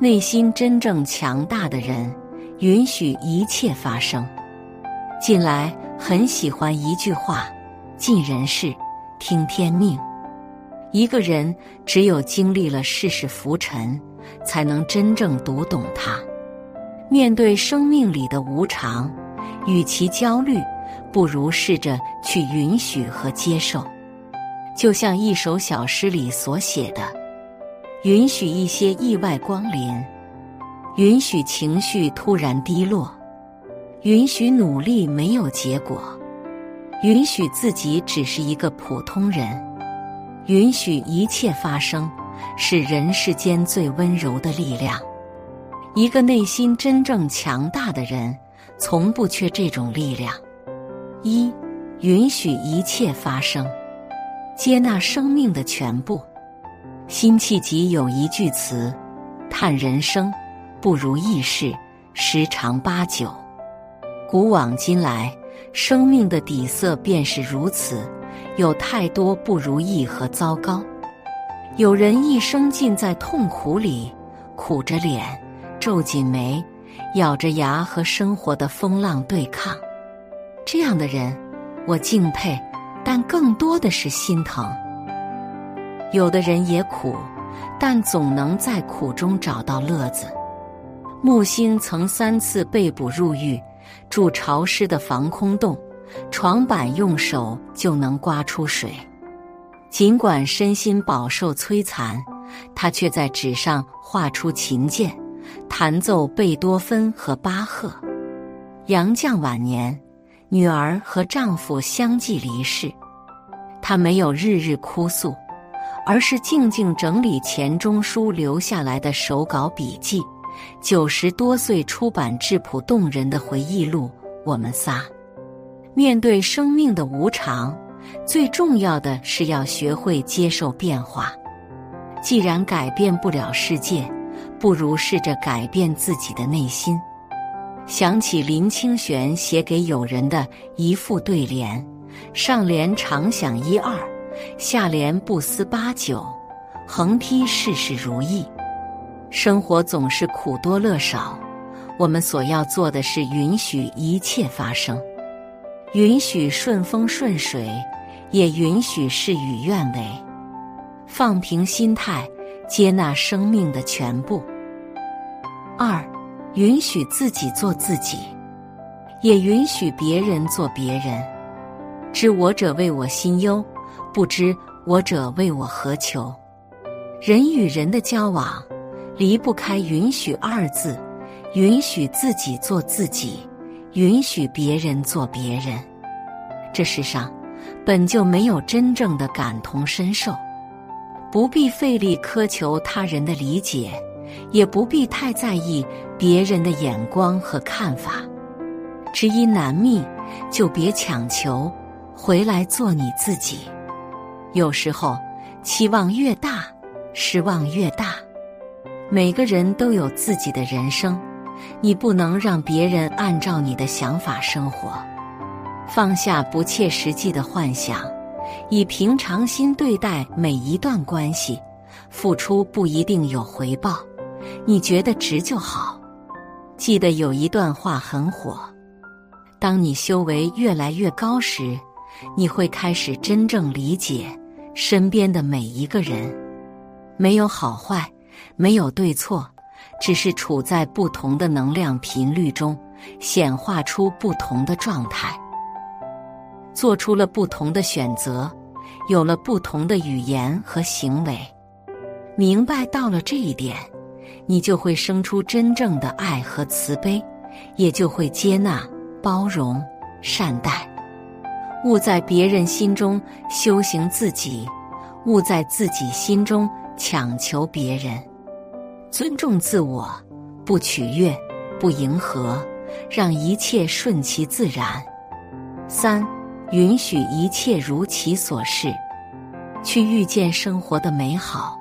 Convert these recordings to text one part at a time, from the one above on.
内心真正强大的人，允许一切发生。近来很喜欢一句话：“尽人事，听天命。”一个人只有经历了世事浮沉，才能真正读懂它。面对生命里的无常，与其焦虑，不如试着去允许和接受。就像一首小诗里所写的。允许一些意外光临，允许情绪突然低落，允许努力没有结果，允许自己只是一个普通人，允许一切发生，是人世间最温柔的力量。一个内心真正强大的人，从不缺这种力量。一，允许一切发生，接纳生命的全部。辛弃疾有一句词：“叹人生，不如意事十常八九。”古往今来，生命的底色便是如此，有太多不如意和糟糕。有人一生浸在痛苦里，苦着脸，皱紧眉，咬着牙和生活的风浪对抗。这样的人，我敬佩，但更多的是心疼。有的人也苦，但总能在苦中找到乐子。木心曾三次被捕入狱，住潮湿的防空洞，床板用手就能刮出水。尽管身心饱受摧残，他却在纸上画出琴键，弹奏贝多芬和巴赫。杨绛晚年，女儿和丈夫相继离世，她没有日日哭诉。而是静静整理钱钟书留下来的手稿笔记，九十多岁出版质朴动人的回忆录《我们仨》。面对生命的无常，最重要的是要学会接受变化。既然改变不了世界，不如试着改变自己的内心。想起林清玄写给友人的一副对联：上联常想一二。下联不思八九，横批事事如意。生活总是苦多乐少，我们所要做的是允许一切发生，允许顺风顺水，也允许事与愿违。放平心态，接纳生命的全部。二，允许自己做自己，也允许别人做别人。知我者谓我心忧。不知我者为我何求？人与人的交往离不开“允许”二字，允许自己做自己，允许别人做别人。这世上本就没有真正的感同身受，不必费力苛求他人的理解，也不必太在意别人的眼光和看法。知音难觅，就别强求，回来做你自己。有时候，期望越大，失望越大。每个人都有自己的人生，你不能让别人按照你的想法生活。放下不切实际的幻想，以平常心对待每一段关系。付出不一定有回报，你觉得值就好。记得有一段话很火：当你修为越来越高时，你会开始真正理解。身边的每一个人，没有好坏，没有对错，只是处在不同的能量频率中，显化出不同的状态，做出了不同的选择，有了不同的语言和行为。明白到了这一点，你就会生出真正的爱和慈悲，也就会接纳、包容、善待。勿在别人心中修行自己，勿在自己心中强求别人。尊重自我，不取悦，不迎合，让一切顺其自然。三，允许一切如其所是，去遇见生活的美好。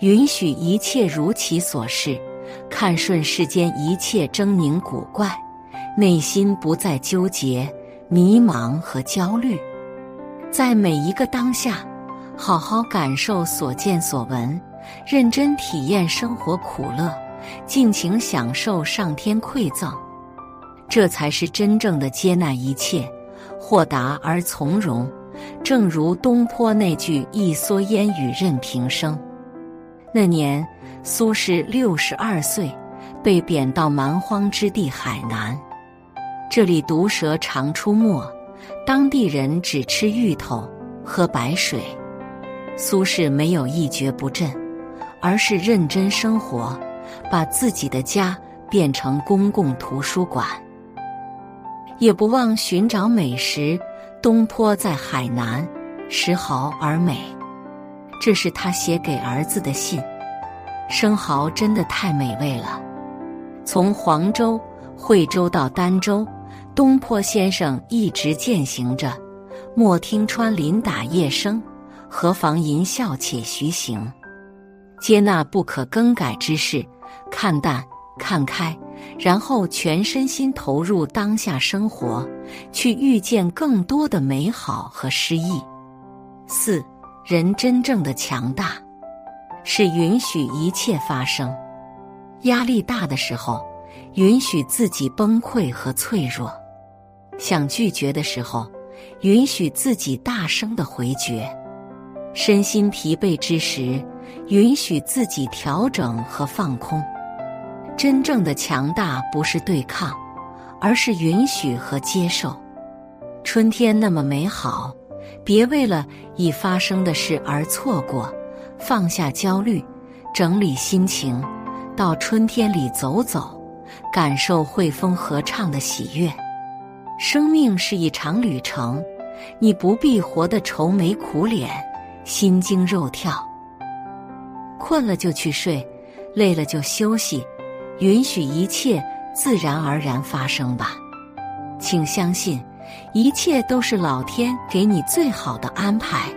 允许一切如其所是，看顺世间一切狰狞古怪，内心不再纠结。迷茫和焦虑，在每一个当下，好好感受所见所闻，认真体验生活苦乐，尽情享受上天馈赠，这才是真正的接纳一切，豁达而从容。正如东坡那句“一蓑烟雨任平生”。那年，苏轼六十二岁，被贬到蛮荒之地海南，这里毒蛇常出没，当地人只吃芋头，喝白水。苏轼没有一蹶不振，而是认真生活，把自己的家变成公共图书馆，也不忘寻找美食。东坡在海南，食蚝而美，这是他写给儿子的信。生蚝真的太美味了。从黄州、惠州到儋州，东坡先生一直践行着“莫听穿林打叶声，何妨吟啸且徐行”，接纳不可更改之事，看淡。看开，然后全身心投入当下生活，去遇见更多的美好和诗意。四，人真正的强大，是允许一切发生。压力大的时候，允许自己崩溃和脆弱；想拒绝的时候，允许自己大声的回绝；身心疲惫之时，允许自己调整和放空。真正的强大不是对抗，而是允许和接受。春天那么美好，别为了已发生的事而错过。放下焦虑，整理心情，到春天里走走，感受汇风合唱的喜悦。生命是一场旅程，你不必活得愁眉苦脸、心惊肉跳。困了就去睡，累了就休息。允许一切自然而然发生吧，请相信，一切都是老天给你最好的安排。